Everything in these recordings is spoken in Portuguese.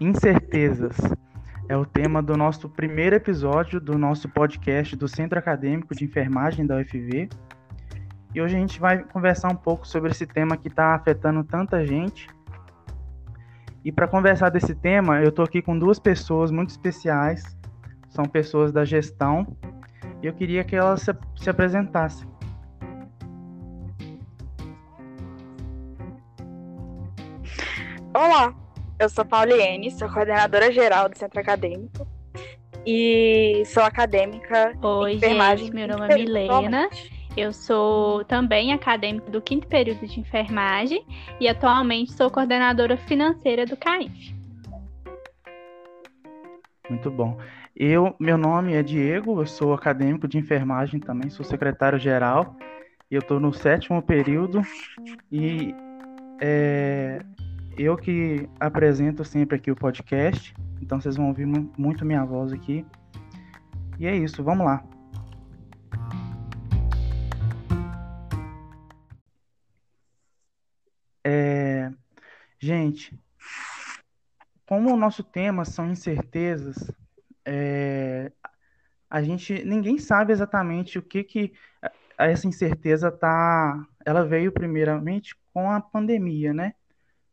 Incertezas é o tema do nosso primeiro episódio do nosso podcast do Centro Acadêmico de Enfermagem da UFV. E hoje a gente vai conversar um pouco sobre esse tema que está afetando tanta gente. E para conversar desse tema, eu estou aqui com duas pessoas muito especiais, são pessoas da gestão, e eu queria que elas se, se apresentassem. Olá, eu sou Pauliene, sou coordenadora geral do Centro Acadêmico e sou acadêmica Oi, em enfermagem. Gente, meu nome é Milena. Eu sou também acadêmica do quinto período de enfermagem e atualmente sou coordenadora financeira do CAIF. Muito bom. Eu, meu nome é Diego, eu sou acadêmico de enfermagem também, sou secretário geral eu estou no sétimo período e é, eu que apresento sempre aqui o podcast, então vocês vão ouvir muito minha voz aqui. E é isso, vamos lá. Gente, como o nosso tema são incertezas, é... a gente ninguém sabe exatamente o que que essa incerteza tá, ela veio primeiramente com a pandemia, né?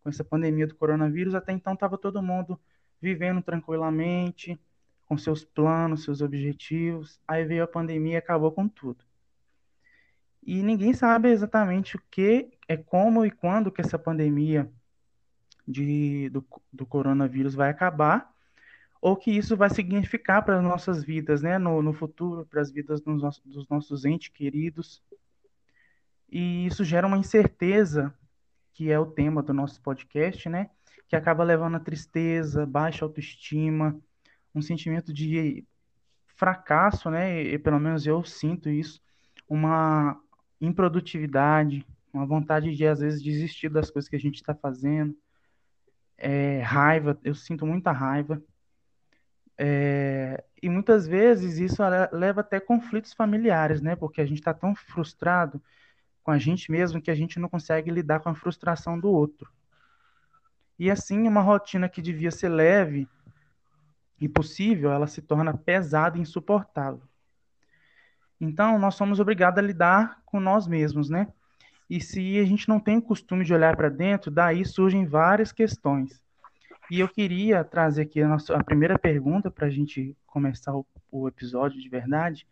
com essa pandemia do coronavírus, até então estava todo mundo vivendo tranquilamente, com seus planos, seus objetivos. Aí veio a pandemia e acabou com tudo. E ninguém sabe exatamente o que, é como e quando que essa pandemia de, do, do coronavírus vai acabar, ou que isso vai significar para as nossas vidas, né, no, no futuro, para as vidas dos, dos nossos entes queridos. E isso gera uma incerteza que é o tema do nosso podcast, né? Que acaba levando a tristeza, baixa autoestima, um sentimento de fracasso, né? E, pelo menos eu sinto isso, uma improdutividade, uma vontade de às vezes desistir das coisas que a gente está fazendo, é, raiva, eu sinto muita raiva. É, e muitas vezes isso leva até conflitos familiares, né? Porque a gente está tão frustrado com a gente mesmo que a gente não consegue lidar com a frustração do outro. E assim, uma rotina que devia ser leve e possível, ela se torna pesada e insuportável. Então, nós somos obrigados a lidar com nós mesmos, né? E se a gente não tem o costume de olhar para dentro, daí surgem várias questões. E eu queria trazer aqui a, nossa, a primeira pergunta para a gente começar o, o, episódio de verdade.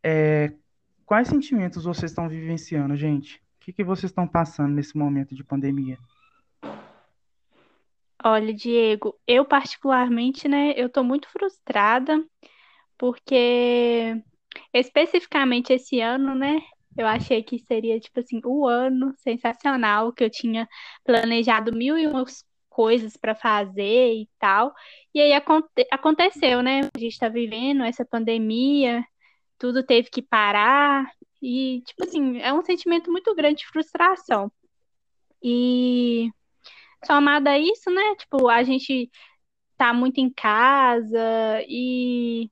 É, Quais sentimentos vocês estão vivenciando, gente? O que, que vocês estão passando nesse momento de pandemia? Olha, Diego, eu particularmente, né, eu tô muito frustrada porque especificamente esse ano, né, eu achei que seria tipo assim, o ano sensacional que eu tinha planejado mil e umas coisas para fazer e tal. E aí aconte aconteceu, né? A gente está vivendo essa pandemia, tudo teve que parar. E, tipo assim, é um sentimento muito grande de frustração. E somado a isso, né? Tipo, a gente tá muito em casa e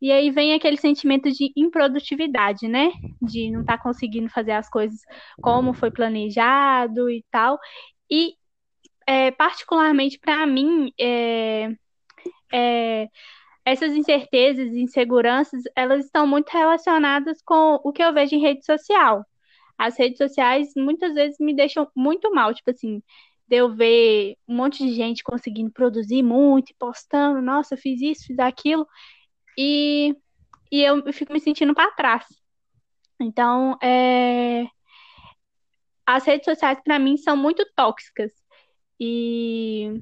e aí vem aquele sentimento de improdutividade, né? De não estar tá conseguindo fazer as coisas como foi planejado e tal. E é, particularmente para mim, é, é, essas incertezas e inseguranças, elas estão muito relacionadas com o que eu vejo em rede social. As redes sociais muitas vezes me deixam muito mal, tipo assim, de eu ver um monte de gente conseguindo produzir muito, postando, nossa, fiz isso, fiz aquilo, e, e eu fico me sentindo para trás. Então, é, as redes sociais para mim são muito tóxicas. E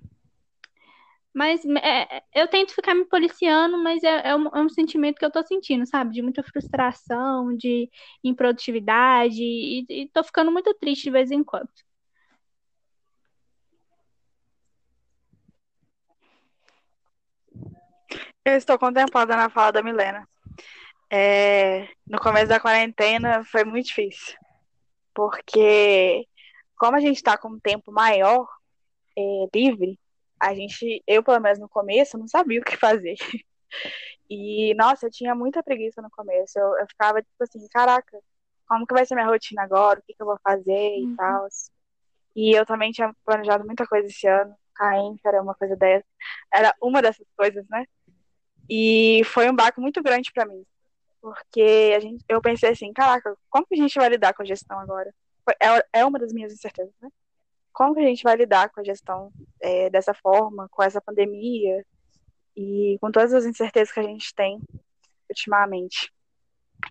mas é, eu tento ficar me policiando, mas é, é, um, é, um, sentimento que eu tô sentindo, sabe? De muita frustração, de improdutividade, e, e tô ficando muito triste de vez em quando. Eu estou contemplada na fala da Milena. É, no começo da quarentena foi muito difícil, porque como a gente está com um tempo maior é, livre, a gente, eu pelo menos no começo, não sabia o que fazer. E, nossa, eu tinha muita preguiça no começo. Eu, eu ficava tipo assim, caraca, como que vai ser minha rotina agora? O que, que eu vou fazer e uhum. tal. E eu também tinha planejado muita coisa esse ano. Caim, era uma coisa dessa. Era uma dessas coisas, né? E foi um baco muito grande para mim. Porque a gente, eu pensei assim, caraca, como que a gente vai lidar com a gestão agora? É, é uma das minhas incertezas, né? Como que a gente vai lidar com a gestão é, dessa forma, com essa pandemia e com todas as incertezas que a gente tem ultimamente?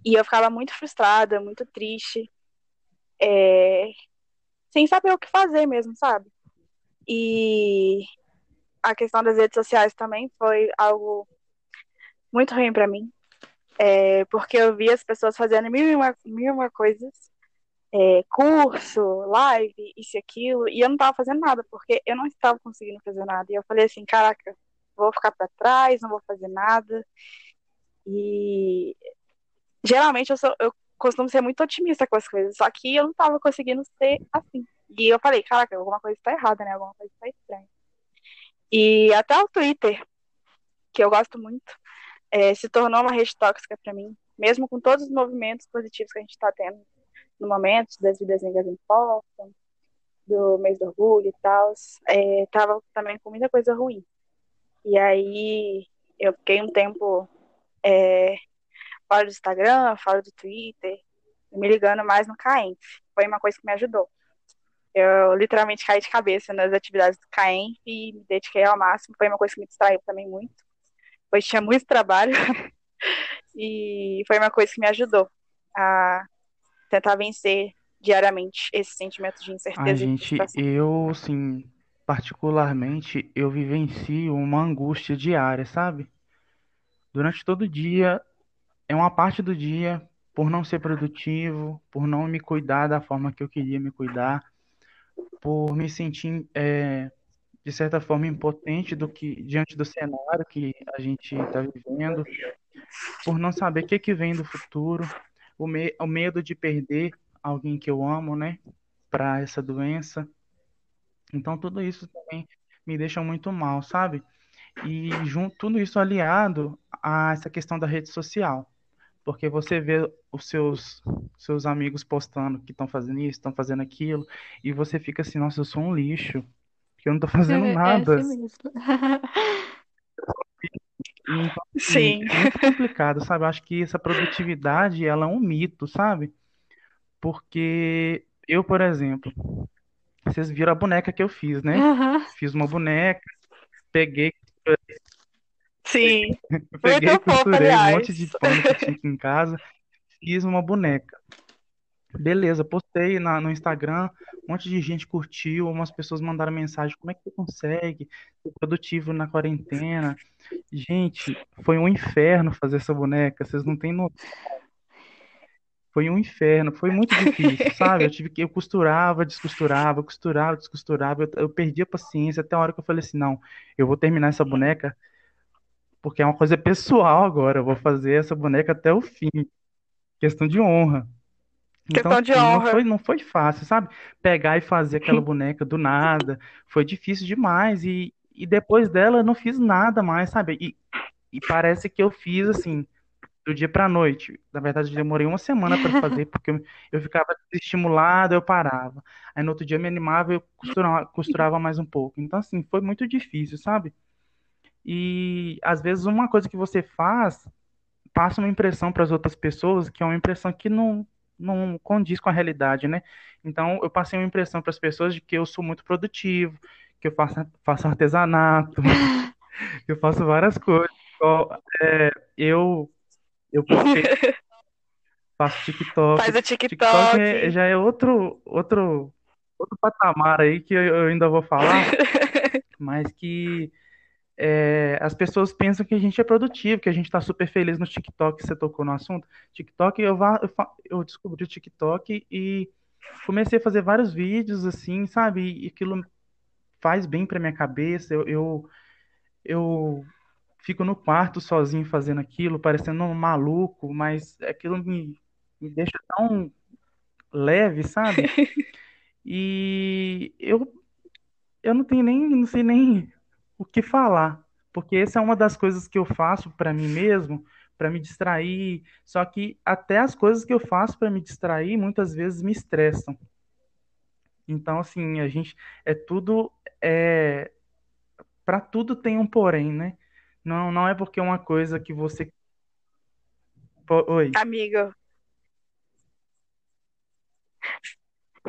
E eu ficava muito frustrada, muito triste, é, sem saber o que fazer mesmo, sabe? E a questão das redes sociais também foi algo muito ruim para mim, é, porque eu via as pessoas fazendo mil e uma, mil e uma coisas, é, curso, live, isso e aquilo, e eu não estava fazendo nada, porque eu não estava conseguindo fazer nada. E eu falei assim, caraca, vou ficar para trás, não vou fazer nada. E geralmente eu, sou, eu costumo ser muito otimista com as coisas, só que eu não estava conseguindo ser assim. E eu falei, caraca, alguma coisa está errada, né? Alguma coisa está estranha. E até o Twitter, que eu gosto muito, é, se tornou uma rede tóxica para mim, mesmo com todos os movimentos positivos que a gente está tendo no momento, das vidas negras importam, do mês do orgulho e tal, é, tava também com muita coisa ruim. E aí eu fiquei um tempo é, fora do Instagram, fora do Twitter, me ligando mais no Caen. Foi uma coisa que me ajudou. Eu literalmente caí de cabeça nas atividades do Caen e me dediquei ao máximo. Foi uma coisa que me distraiu também muito, pois tinha muito trabalho. e foi uma coisa que me ajudou a tentar vencer diariamente esse sentimento de incerteza. A gente, eu, assim, particularmente, eu vivencio uma angústia diária, sabe? Durante todo o dia, é uma parte do dia por não ser produtivo, por não me cuidar da forma que eu queria me cuidar, por me sentir, é, de certa forma, impotente do que diante do cenário que a gente está vivendo, por não saber o que, que vem do futuro, o, me o medo de perder alguém que eu amo, né, para essa doença. Então, tudo isso também me deixa muito mal, sabe? E junto, tudo isso aliado a essa questão da rede social. Porque você vê os seus, seus amigos postando que estão fazendo isso, estão fazendo aquilo, e você fica assim, nossa, eu sou um lixo, que eu não estou fazendo é nada. assim mesmo. Então, assim, Sim. é muito complicado, sabe? Eu acho que essa produtividade, ela é um mito, sabe? Porque eu, por exemplo, vocês viram a boneca que eu fiz, né? Fiz uma boneca, peguei, Sim. peguei, Muito fofo, costurei um aliás. monte de pano que tinha aqui em casa, fiz uma boneca. Beleza, postei na, no Instagram, um monte de gente curtiu, umas pessoas mandaram mensagem, como é que você consegue ser produtivo na quarentena? Gente, foi um inferno fazer essa boneca, vocês não têm noção. Foi um inferno, foi muito difícil, sabe? Eu tive que, eu costurava, descosturava, costurava, descosturava, eu, eu perdi a paciência até a hora que eu falei assim, não, eu vou terminar essa boneca porque é uma coisa pessoal agora, eu vou fazer essa boneca até o fim. Questão de honra. Então, Questão de não foi, não foi fácil, sabe? Pegar e fazer aquela boneca do nada, foi difícil demais. E, e depois dela eu não fiz nada mais, sabe? E, e parece que eu fiz assim, do dia pra noite. Na verdade, eu demorei uma semana para fazer, porque eu, eu ficava desestimulado, eu parava. Aí no outro dia eu me animava e eu costurava, costurava mais um pouco. Então, assim, foi muito difícil, sabe? E às vezes uma coisa que você faz passa uma impressão para as outras pessoas que é uma impressão que não, não condiz com a realidade, né? Então eu passei uma impressão para as pessoas de que eu sou muito produtivo, que eu faço, faço artesanato, que eu faço várias coisas. Igual, é, eu eu postei, faço TikTok. Faz o TikTok TikTok. é- já é outro outro outro patamar aí que eu, eu ainda vou falar, mas que é, as pessoas pensam que a gente é produtivo, que a gente está super feliz no TikTok, você tocou no assunto. TikTok, eu, eu descobri o TikTok e comecei a fazer vários vídeos assim, sabe? E aquilo faz bem para minha cabeça. Eu, eu, eu fico no quarto sozinho fazendo aquilo, parecendo um maluco, mas aquilo me, me deixa tão leve, sabe? E eu, eu não tenho nem, não sei nem o que falar, porque essa é uma das coisas que eu faço para mim mesmo, para me distrair. Só que até as coisas que eu faço para me distrair muitas vezes me estressam. Então, assim, a gente é tudo é para tudo tem um porém, né? Não, não é porque é uma coisa que você Oi. Amigo,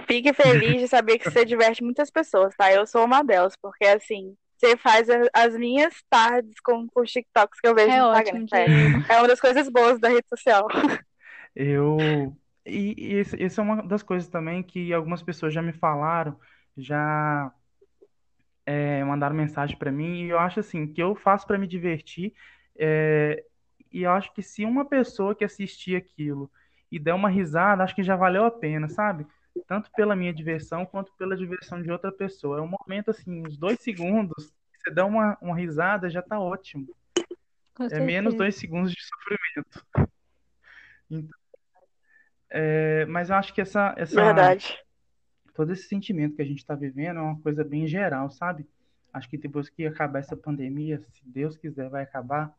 fique feliz de saber que você diverte muitas pessoas, tá? Eu sou uma delas, porque assim, você faz as minhas tardes com, os TikToks que eu vejo É no ótimo, Instagram. É, é uma das coisas boas da rede social. Eu e, e esse, esse é uma das coisas também que algumas pessoas já me falaram, já é, mandaram mensagem para mim e eu acho assim que eu faço para me divertir é, e eu acho que se uma pessoa que assistir aquilo e der uma risada, acho que já valeu a pena, sabe? Tanto pela minha diversão quanto pela diversão de outra pessoa. É um momento assim, uns dois segundos, você dá uma, uma risada, já tá ótimo. É menos dois segundos de sofrimento. Então, é, mas eu acho que essa, essa, Verdade. todo esse sentimento que a gente está vivendo é uma coisa bem geral, sabe? Acho que depois que acabar essa pandemia, se Deus quiser, vai acabar,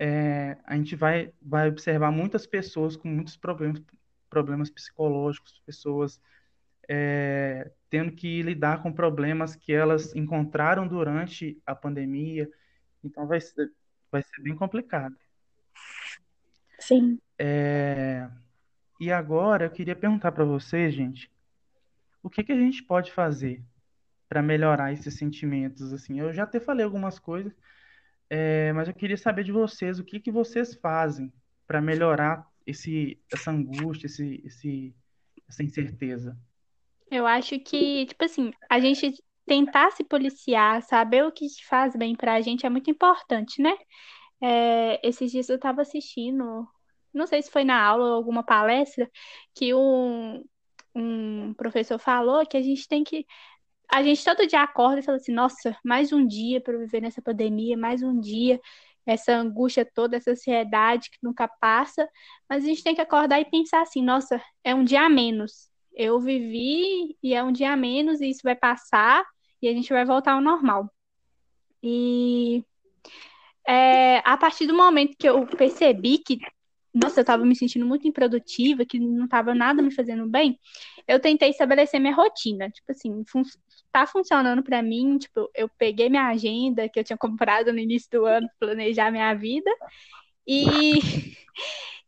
é, a gente vai, vai observar muitas pessoas com muitos problemas, problemas psicológicos, pessoas é, tendo que lidar com problemas que elas encontraram durante a pandemia. Então vai ser, vai ser bem complicado. Sim. É, e agora eu queria perguntar para vocês, gente, o que que a gente pode fazer para melhorar esses sentimentos? Assim, eu já até falei algumas coisas, é, mas eu queria saber de vocês, o que que vocês fazem para melhorar esse, essa angústia, esse, esse, essa incerteza? Eu acho que, tipo assim, a gente tentar se policiar, saber o que faz bem pra gente é muito importante, né? É, esses dias eu tava assistindo, não sei se foi na aula ou alguma palestra, que um, um professor falou que a gente tem que. A gente todo dia acorda e fala assim: nossa, mais um dia para viver nessa pandemia, mais um dia, essa angústia toda, essa ansiedade que nunca passa. Mas a gente tem que acordar e pensar assim: nossa, é um dia a menos. Eu vivi e é um dia a menos e isso vai passar e a gente vai voltar ao normal. E é, a partir do momento que eu percebi que, nossa, eu estava me sentindo muito improdutiva, que não estava nada me fazendo bem, eu tentei estabelecer minha rotina. Tipo assim, tá funcionando para mim. Tipo, eu peguei minha agenda que eu tinha comprado no início do ano, planejar minha vida, e,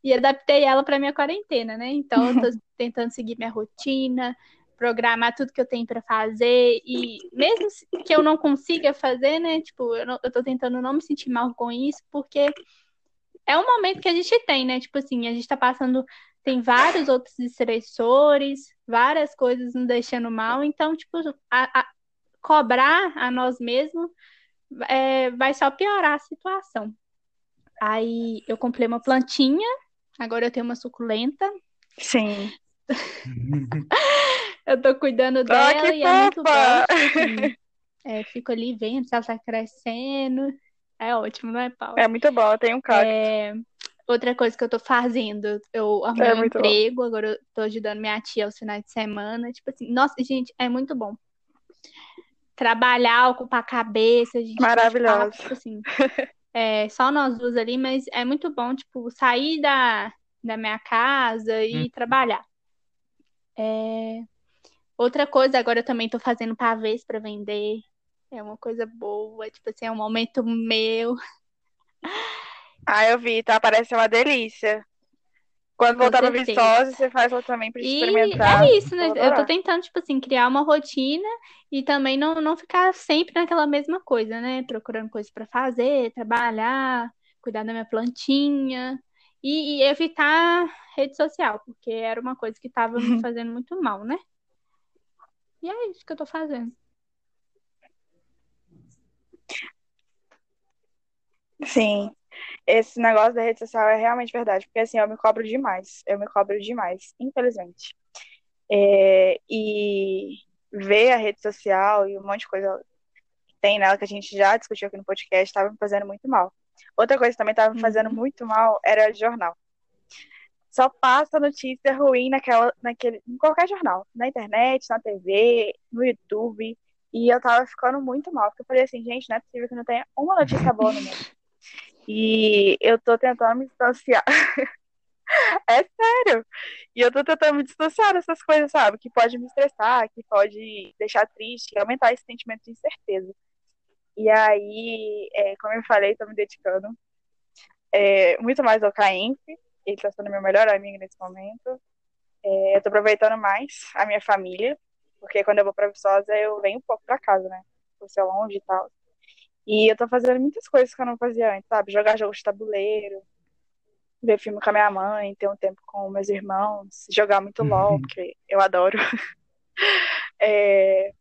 e adaptei ela para minha quarentena, né? Então, eu tô tentando seguir minha rotina. Programar tudo que eu tenho para fazer, e mesmo que eu não consiga fazer, né? Tipo, eu, não, eu tô tentando não me sentir mal com isso, porque é um momento que a gente tem, né? Tipo assim, a gente tá passando, tem vários outros estressores, várias coisas nos deixando mal, então, tipo, a, a- cobrar a nós mesmos é, vai só piorar a situação. Aí eu comprei uma plantinha, agora eu tenho uma suculenta, Sim. eu tô cuidando Ah, dela que e é muito bom, assim, é, fico ali vendo se ela tá crescendo, é ótimo, não é, Paulo? É muito bom, tem um cacto. É, outra coisa que eu tô fazendo, eu É arrumei um muito bom. emprego, agora eu tô ajudando minha tia aos finais de semana. Tipo assim, nossa, gente, é muito bom. Trabalhar, ocupar a cabeça, a gente papo, Maravilhoso. tipo assim, é, só nós duas ali, mas é muito bom, tipo, sair da, da minha casa e Hum. trabalhar. É, outra coisa, agora eu também tô fazendo pavês pra vender. É uma coisa boa, tipo assim, é um momento meu. Ah, eu vi, tá? Parece uma delícia. Quando voltar pra. Viçosa, você faz outra também pra E experimentar. é isso, né? Eu tô tentando, tipo assim, criar uma rotina e também não, não ficar sempre naquela mesma coisa, né? Procurando coisas pra fazer, trabalhar, cuidar da minha plantinha e, e evitar rede social, porque era uma coisa que tava me fazendo muito mal, né? E é isso que eu tô fazendo. Sim. Esse negócio da rede social é realmente verdade, porque assim, eu me cobro demais. Eu me cobro demais, infelizmente. É, e ver a rede social e um monte de coisa que tem nela que a gente já discutiu aqui no podcast estava me fazendo muito mal. Outra coisa que também estava me fazendo Uhum. muito mal era jornal. Só passa notícia ruim naquela, naquele, em qualquer jornal, na internet, na TV, no YouTube. E eu tava ficando muito mal, porque eu falei assim, gente, não é possível que não tenha uma notícia boa no mundo. E eu tô tentando me distanciar. É sério. E eu tô tentando me distanciar dessas coisas, sabe? Que pode me estressar, que pode deixar triste, aumentar esse sentimento de incerteza. E aí, é, como eu falei, tô me dedicando é, muito mais ao Caemp. Ele tá sendo meu melhor amigo nesse momento. É, eu tô aproveitando mais a minha família, porque quando eu vou pra Viçosa, eu venho um pouco pra casa, né? Por ser longe e tal. E eu tô fazendo muitas coisas que eu não fazia antes, sabe? Jogar jogos de tabuleiro, ver filme com a minha mãe, ter um tempo com meus irmãos, jogar muito Uhum. LOL, que eu adoro. É,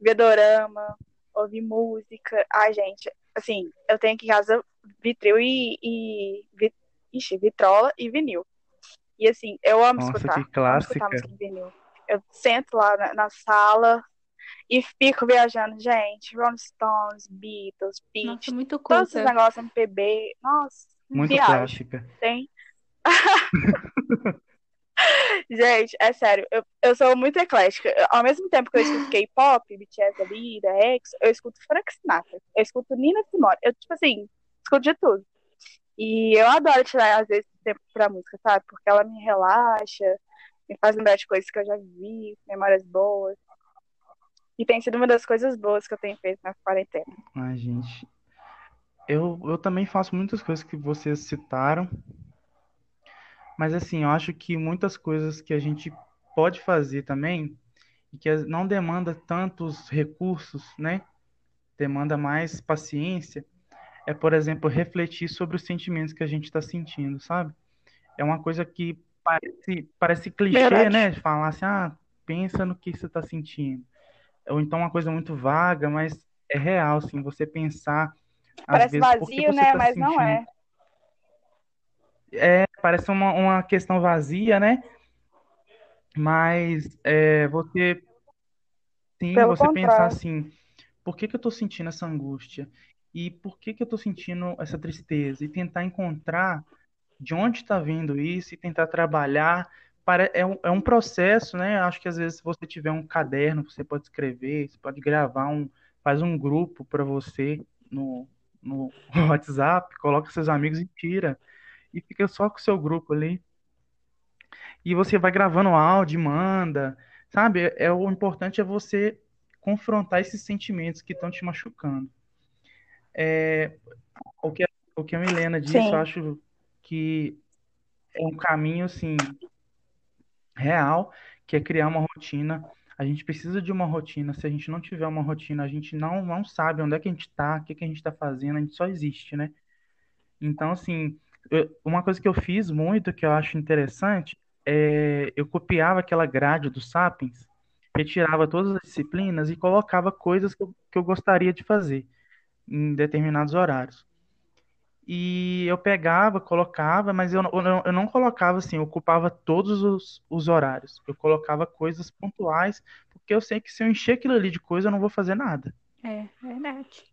ver dorama, ouvir música. Ai, gente, assim, eu tenho aqui em casa vitril e, e vi- ixi, vitrola e vinil. E assim, eu amo Nossa, escutar, que amo clássica. escutar música em vinil. Eu sento lá na, na sala e fico viajando, gente, Rolling Stones, Beatles, Beat, Nossa, muito todos esses negócios MPB. Nossa, Muito viagem. clássica. Tem. Gente, é sério, eu, eu sou muito eclética. Eu- ao mesmo tempo que eu escuto K-pop, BTS da vida, EXO, eu escuto Frank Sinatra, eu escuto Nina Simone, eu, tipo assim, escuto de tudo. E eu adoro tirar, às vezes, tempo pra música, sabe? Porque ela me relaxa, me faz lembrar de coisas que eu já vi, memórias boas. E tem sido uma das coisas boas que eu tenho feito na quarentena. Ai, gente. Eu, eu também faço muitas coisas que vocês citaram, mas assim, eu acho que muitas coisas que a gente pode fazer também e que não demanda tantos recursos, né? Demanda mais paciência, é, por exemplo, refletir sobre os sentimentos que a gente está sentindo, sabe? É uma coisa que parece, parece clichê, Verdade. né? Falar assim, ah, pensa no que você está sentindo. Ou então uma coisa muito vaga, mas é real, assim, você pensar às Parece vezes por que vazio, você né? está Mas não sentindo. é. É, parece uma, uma questão vazia, né? Mas é, você, sim, Pelo você pensar contrário. assim, por que que eu tô sentindo essa angústia? E por que que eu tô sentindo essa tristeza? E tentar encontrar de onde está vindo isso e tentar trabalhar. Para, é um, é um processo, né? Acho que às vezes se você tiver um caderno, você pode escrever, você pode gravar um, faz um grupo para você no, no WhatsApp, coloca seus amigos e tira. E fica só com o seu grupo ali. E você vai gravando áudio, manda, sabe? É, o importante é você confrontar esses sentimentos que estão te machucando. É, o que, o que a Milena disse, eu Sim. acho que é um caminho, assim, real, que é criar uma rotina. A gente precisa de uma rotina. Se a gente não tiver uma rotina, a gente não, não sabe onde é que a gente está, o que que a gente está fazendo, a gente só existe, né? Então, assim, eu- uma coisa que eu fiz muito, que eu acho interessante, é eu copiava aquela grade do Sapiens, retirava todas as disciplinas e colocava coisas que eu, que eu gostaria de fazer em determinados horários. E eu pegava, colocava, mas eu, não- eu não, eu não colocava assim, eu ocupava todos os, os horários. Eu colocava coisas pontuais, porque eu sei que se eu encher aquilo ali de coisa, eu não vou fazer nada. É, verdade.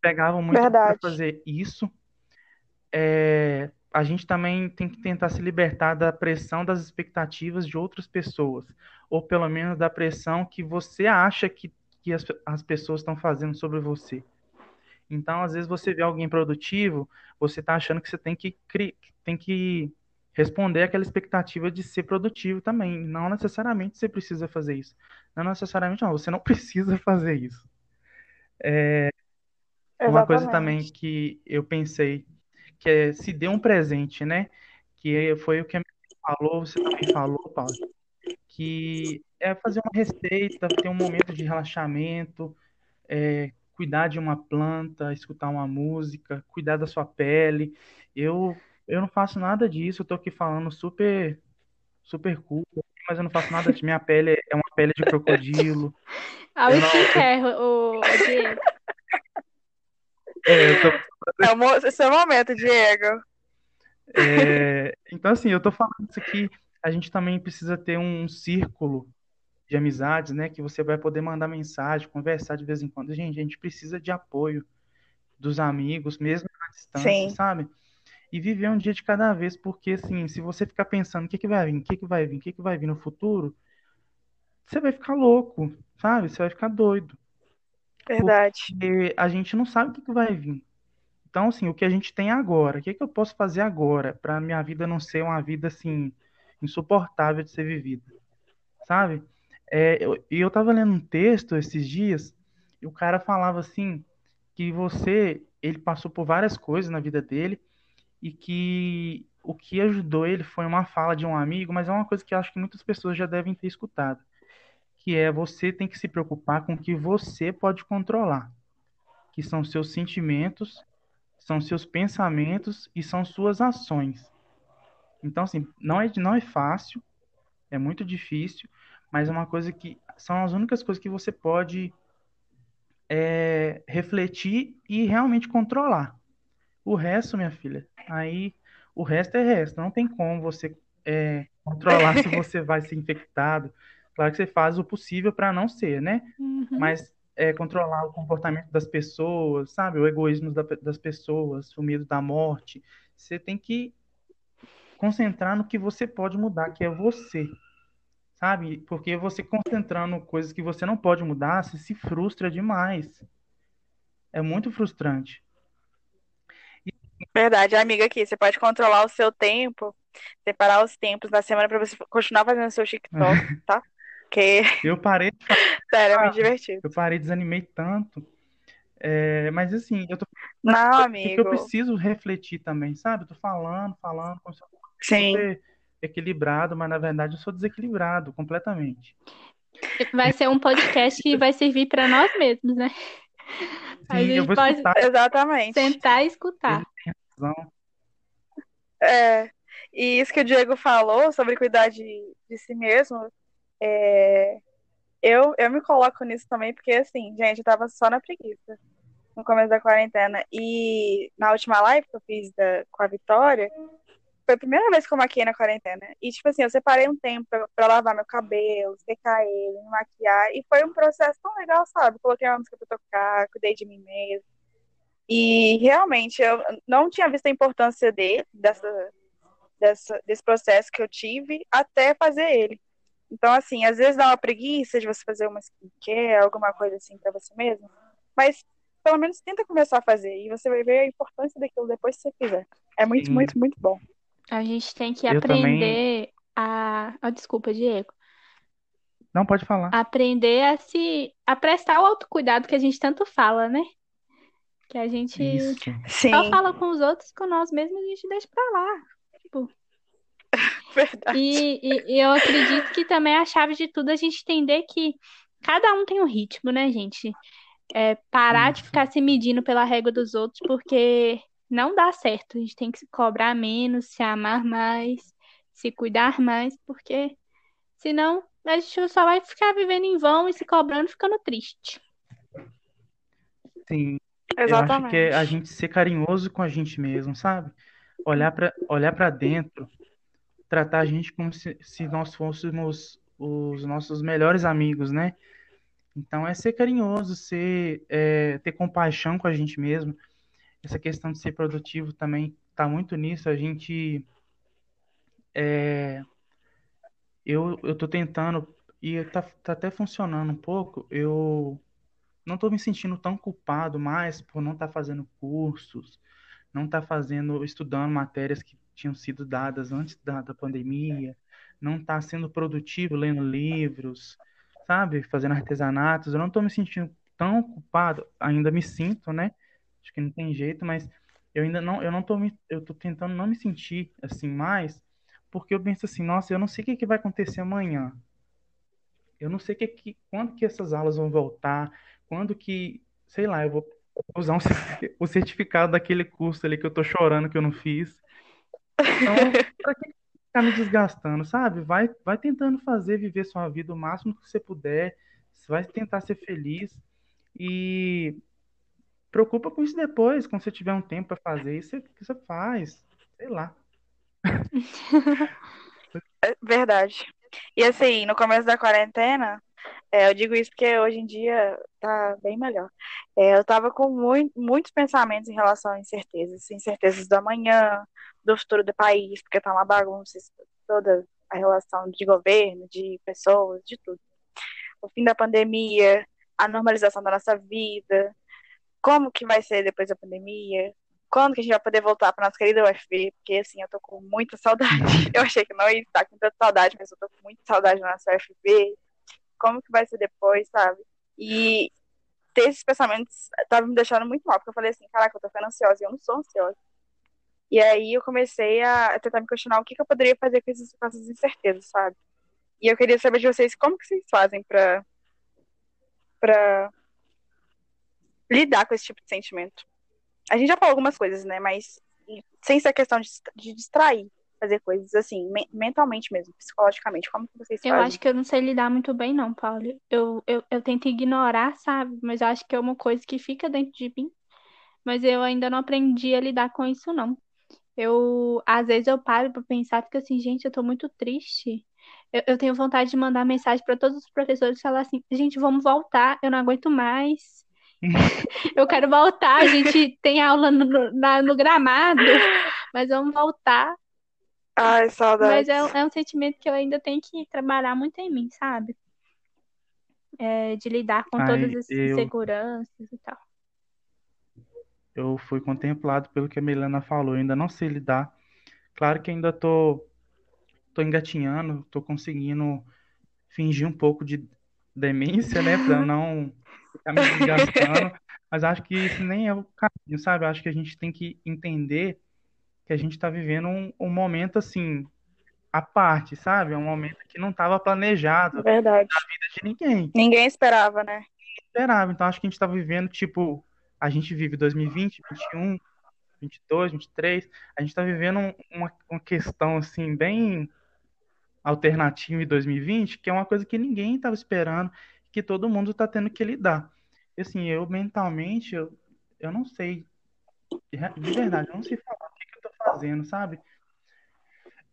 Pegava muito para Verdade. fazer isso. É, a gente também tem que tentar se libertar da pressão das expectativas de outras pessoas, ou pelo menos da pressão que você acha que, que as, as pessoas estão fazendo sobre você. Então, às vezes você vê alguém produtivo, você está achando que você tem que, tem que responder àquela expectativa de ser produtivo também. Não necessariamente você precisa fazer isso. Não necessariamente, não, você não precisa fazer isso. Uma coisa também que eu pensei, que é se dê um presente, né? Que foi o que a minha falou, você também falou, Paulo, que é fazer uma receita, ter um momento de relaxamento, é, cuidar de uma planta, escutar uma música, cuidar da sua pele. Eu, eu não faço nada disso, eu tô aqui falando super, super cool, mas eu não faço nada disso. Minha pele é uma pele de crocodilo. Eu não- skincare, o, o Diego. É, eu tô É o mo- é o momento, Diego. É, então, assim, eu tô falando isso aqui, a gente também precisa ter um círculo de amizades, né? Que você vai poder mandar mensagem, conversar de vez em quando. Gente, a gente precisa de apoio dos amigos, mesmo à distância, Sim. sabe? E viver um dia de cada vez, porque, assim, se você ficar pensando o que que vai vir, o que que vai vir, o que que vai vir no futuro, você vai ficar louco, sabe? Você vai ficar doido. Verdade. Porque a gente não sabe o que, que vai vir. Então, assim, o que a gente tem agora, o que, que eu posso fazer agora para minha vida não ser uma vida assim insuportável de ser vivida, sabe? É, eu, eu tava lendo um texto esses dias e o cara falava assim que você, ele passou por várias coisas na vida dele e que o que ajudou ele foi uma fala de um amigo, mas é uma coisa que eu acho que muitas pessoas já devem ter escutado, que é você tem que se preocupar com o que você pode controlar, que são seus sentimentos, são seus pensamentos e são suas ações. Então, assim, não é, não é fácil, é muito difícil, mas é uma coisa que são as únicas coisas que você pode é, refletir e realmente controlar. O resto, minha filha, aí o resto é resto. Não tem como você é, controlar se você vai ser infectado. Claro que você faz o possível para não ser, né? Uhum. Mas é, controlar o comportamento das pessoas, sabe? O egoísmo da, das pessoas, o medo da morte. Você tem que concentrar no que você pode mudar, que é você. Sabe? Porque você concentrando coisas que você não pode mudar, você se frustra demais. É muito frustrante. Verdade, amiga, aqui você pode controlar o seu tempo, separar os tempos da semana para você continuar fazendo seu TikTok, tá? Que Eu parei de sério, é muito divertido. eu parei, desanimei tanto. É, mas assim, eu tô Não, porque eu amigo. preciso refletir também, sabe? Eu tô falando, falando, como se eu fosse Sim. ser equilibrado, mas na verdade eu sou desequilibrado completamente. Vai ser um podcast que vai servir para nós mesmos, né? A Sim, eu gente vou pode escutar Exatamente. sentar e escutar. a É, e isso que o Diego falou sobre cuidar de, de si mesmo, é, eu, eu me coloco nisso também, porque assim, gente, eu tava só na preguiça no começo da quarentena. E na última live que eu fiz da- com a Vitória, foi a primeira vez que eu maquiei na quarentena. E, tipo assim, eu separei um tempo pra, pra lavar meu cabelo, secar ele, me maquiar. E foi um processo tão legal, sabe? Coloquei uma música pra tocar, cuidei de mim mesmo. E realmente eu não tinha visto a importância dele, dessa, dessa, desse processo que eu tive, até fazer ele. Então, assim, às vezes dá uma preguiça de você fazer uma skincare, alguma coisa assim pra você mesmo. Mas pelo menos tenta começar a fazer. E você vai ver a importância daquilo depois que você fizer. É muito, Sim. muito, muito bom. A gente tem que Eu também. aprender a. Ah, desculpa, Diego. Não pode falar. Aprender a se. a prestar o autocuidado que a gente tanto fala, né? Que a gente Isso. Sim, só fala com os outros, com nós mesmos, a gente deixa pra lá. Tipo, verdade. E, e- e eu acredito que também é a chave de tudo a gente entender que cada um tem um ritmo, né, gente? É parar de Isso. ficar se medindo pela régua dos outros, porque não dá certo. A gente tem que se cobrar menos, se amar mais, se cuidar mais, porque senão a gente só vai ficar vivendo em vão e se cobrando, ficando triste. Sim. Eu acho que é a Exatamente. gente ser carinhoso com a gente mesmo, sabe? Olhar para olhar para dentro, tratar a gente como se, se nós fôssemos os nossos melhores amigos, né? Então é ser carinhoso, ser é, ter compaixão com a gente mesmo. Essa questão de ser produtivo também tá muito nisso. A gente é, eu tô tentando e tá, tá até funcionando um pouco. Eu não estou me sentindo tão culpado mais por não estar fazendo cursos, não estar fazendo, estudando matérias que tinham sido dadas antes da, da pandemia, não estar sendo produtivo lendo livros, sabe, fazendo artesanatos. Eu não estou me sentindo tão culpado, ainda me sinto, né? Acho que não tem jeito, mas eu ainda não, eu não tô me, eu tô tentando não me sentir assim mais, porque eu penso assim, nossa, eu não sei o que que vai acontecer amanhã. Eu não sei que, que, quando que essas aulas vão voltar, quando que, sei lá, eu vou usar um, o certificado daquele curso ali que eu tô chorando que eu não fiz. Então, pra que ficar me desgastando, sabe? Vai, vai tentando fazer, viver sua vida o máximo que você puder, vai tentar ser feliz e preocupa com isso depois, quando você tiver um tempo para fazer isso, você, faz, sei lá. É verdade. E assim, no começo da quarentena, é, eu digo isso porque hoje em dia tá bem melhor. É, eu tava com mui- muitos pensamentos em relação a incertezas, incertezas do amanhã, do futuro do país, porque tá uma bagunça toda a relação de governo, de pessoas, de tudo. o fim da pandemia, a normalização da nossa vida, como que vai ser depois da pandemia, quando que a gente vai poder voltar para nossa querida UFV, porque assim, eu tô com muita saudade. Eu achei que não ia estar com tanta saudade, mas eu tô com muita saudade da nossa UFV. Como que vai ser depois, sabe? E ter esses pensamentos tava me deixando muito mal, porque eu falei assim, caraca, eu tô ficando ansiosa, e eu não sou ansiosa. E aí eu comecei a tentar me questionar o que, que eu poderia fazer com essas, com essas incertezas, sabe? E eu queria saber de vocês como que vocês fazem para para lidar com esse tipo de sentimento. A gente já falou algumas coisas, né? Mas sem ser questão de, de distrair, fazer coisas assim, me mentalmente mesmo, psicologicamente. Como que vocês eu fazem? Acho que eu não sei lidar muito bem, não, Paulo. Eu, eu, eu tento ignorar, sabe? Mas eu acho que é uma coisa que fica dentro de mim. Mas eu ainda não aprendi a lidar com isso, não. Eu, às vezes eu paro para pensar, fico assim, gente, eu tô muito triste. Eu, eu tenho vontade de mandar mensagem para todos os professores e falar assim, gente, vamos voltar, eu não aguento mais. eu quero voltar, a gente tem aula no, na, no gramado, mas vamos voltar. Ai, saudade. Mas é, é, um sentimento que eu ainda tenho que trabalhar muito em mim, sabe? É, de lidar com Ai, todas as eu... inseguranças e tal eu fui contemplado pelo que a Milena falou. Eu ainda não sei lidar. Claro que ainda tô, tô engatinhando, tô conseguindo fingir um pouco de demência, né, para não ficar me desgastando. Mas acho que isso nem é o caminho, sabe? Acho que a gente tem que entender que a gente está vivendo um, um momento assim à parte, sabe? É um momento que não estava planejado Verdade. na vida de ninguém. Ninguém esperava, né? Ninguém esperava. Então acho que a gente está vivendo tipo a gente vive 2020, 21, 22, 23, a gente está vivendo uma, uma questão assim bem alternativa em 2020, que é uma coisa que ninguém estava esperando, que todo mundo está tendo que lidar. Assim, eu mentalmente, eu, eu não sei, de verdade, eu não sei falar o que, que eu estou fazendo, sabe?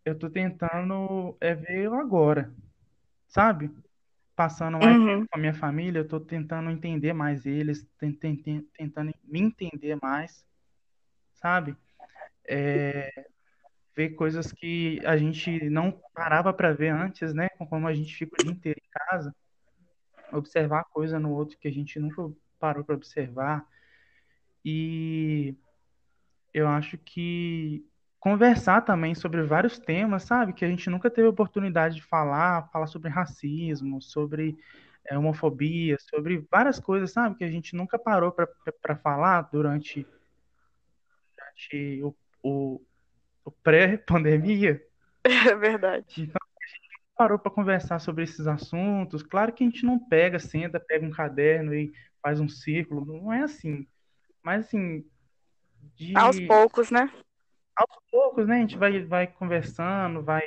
Eu estou tentando é ver agora, sabe? passando mais uhum. tempo com a minha família, eu tô tentando entender mais eles, tentando me entender mais, sabe? É, ver coisas que a gente não parava para ver antes, né? Como a gente fica o dia inteiro em casa, observar coisa no outro que a gente nunca parou para observar. E eu acho que conversar também sobre vários temas, sabe? Que a gente nunca teve oportunidade de falar, falar sobre racismo, sobre é, homofobia, sobre várias coisas, sabe? Que a gente nunca parou para falar durante, durante o, o, o pré-pandemia. É verdade. Então, a gente parou para conversar sobre esses assuntos. Claro que a gente não pega, senta, pega um caderno e faz um círculo, não é assim. Mas assim, de... aos poucos, né? aos poucos, né, a gente vai, vai conversando, vai,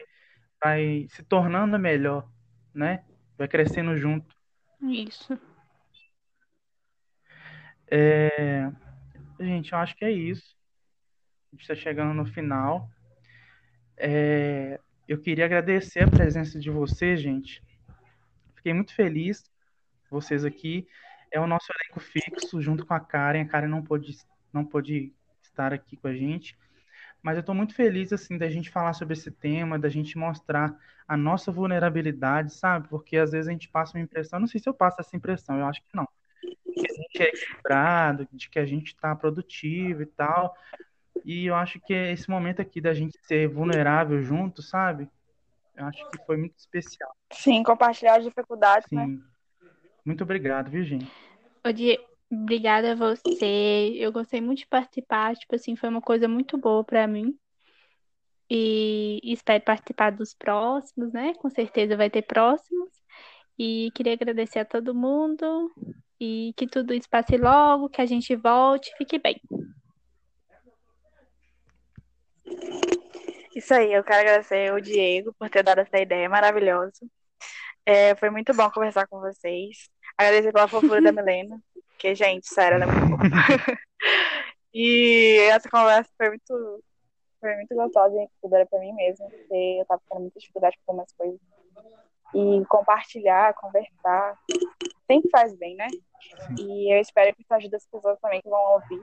vai se tornando melhor, né? Vai crescendo junto. Isso. É... Gente, eu acho que é isso. A gente está chegando no final. É... Eu queria agradecer a presença de vocês, gente. Fiquei muito feliz vocês aqui. É o nosso elenco fixo, junto com a Karen. A Karen não pôde, não pôde estar aqui com a gente mas eu estou muito feliz assim da gente falar sobre esse tema, da gente mostrar a nossa vulnerabilidade, sabe? Porque às vezes a gente passa uma impressão, não sei se eu passo essa impressão, eu acho que não, que a gente é equilibrado, de que a gente está produtivo e tal. E eu acho que esse momento aqui da gente ser vulnerável junto, sabe? Eu acho que foi muito especial. Sim, compartilhar as dificuldades, né? Sim. né? Muito obrigado, Virginia. Obrigada a você. Eu gostei muito de participar. Tipo assim, foi uma coisa muito boa para mim. E espero participar dos próximos, né? Com certeza vai ter próximos. E queria agradecer a todo mundo. E que tudo isso passe logo, que a gente volte. Fique bem. Isso aí, eu quero agradecer o Diego por ter dado essa ideia maravilhosa. É, foi muito bom conversar com vocês. Agradecer pela fofura da Milena. Porque, gente, sério, ela é muito e essa conversa foi muito, foi muito gostosa e era pra mim mesma, porque eu tava tendo muita dificuldade com algumas coisas. E compartilhar, conversar, sempre faz bem, né? E eu espero que isso ajude as pessoas também que vão ouvir.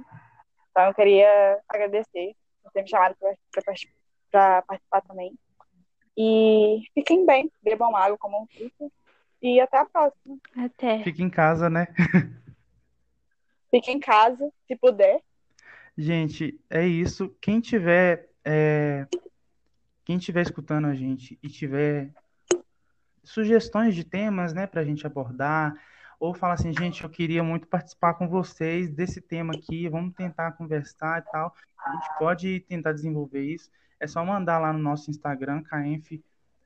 Então eu queria agradecer ter me chamado para participar também. E fiquem bem, bebam água, como um fruto E até a próxima. Até. Fique em casa, né? Fique em casa, se puder. Gente, é isso. Quem tiver, é, quem tiver escutando a gente e tiver sugestões de temas, né, para a gente abordar, ou falar assim, gente, eu queria muito participar com vocês desse tema aqui, vamos tentar conversar e tal. A gente pode tentar desenvolver isso. É só mandar lá no nosso Instagram, KF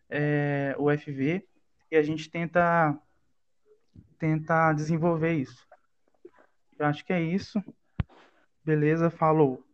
é, UFV, e a gente tenta, tenta desenvolver isso. Eu acho que é isso. Beleza, falou.